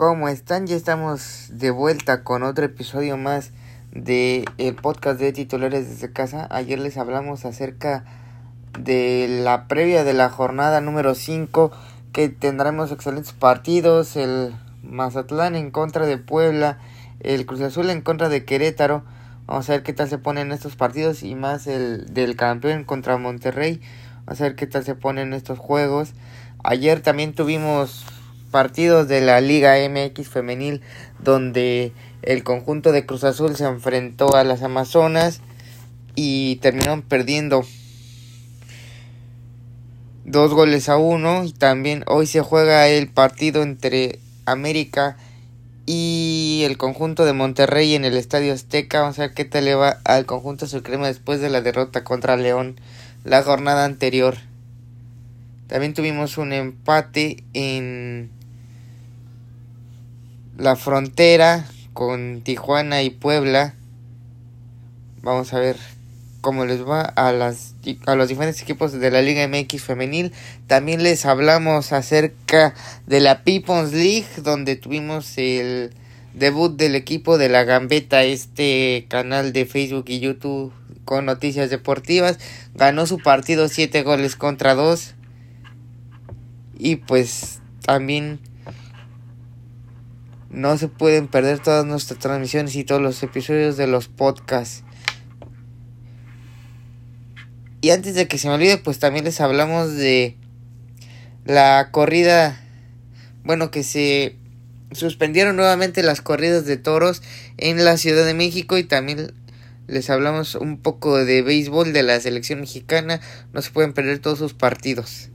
¿Cómo están? Ya estamos de vuelta con otro episodio más de el podcast de titulares desde casa. Ayer les hablamos acerca de la previa de la jornada número 5 que tendremos excelentes partidos, el Mazatlán en contra de Puebla, el Cruz Azul en contra de Querétaro. Vamos a ver qué tal se ponen estos partidos y más el del campeón contra Monterrey. Vamos a ver qué tal se ponen estos juegos. Ayer también tuvimos partidos de la Liga MX femenil donde el conjunto de Cruz Azul se enfrentó a las Amazonas y terminaron perdiendo dos goles a uno y también hoy se juega el partido entre América y el conjunto de Monterrey en el Estadio Azteca. Vamos a ver qué tal le va al conjunto supremo después de la derrota contra León la jornada anterior. También tuvimos un empate en la frontera con Tijuana y Puebla. Vamos a ver cómo les va a, las, a los diferentes equipos de la Liga MX femenil. También les hablamos acerca de la People's League, donde tuvimos el debut del equipo de la Gambeta, este canal de Facebook y YouTube con noticias deportivas. Ganó su partido 7 goles contra 2. Y pues también no se pueden perder todas nuestras transmisiones y todos los episodios de los podcasts. Y antes de que se me olvide, pues también les hablamos de la corrida, bueno, que se suspendieron nuevamente las corridas de toros en la Ciudad de México y también les hablamos un poco de béisbol de la selección mexicana. No se pueden perder todos sus partidos.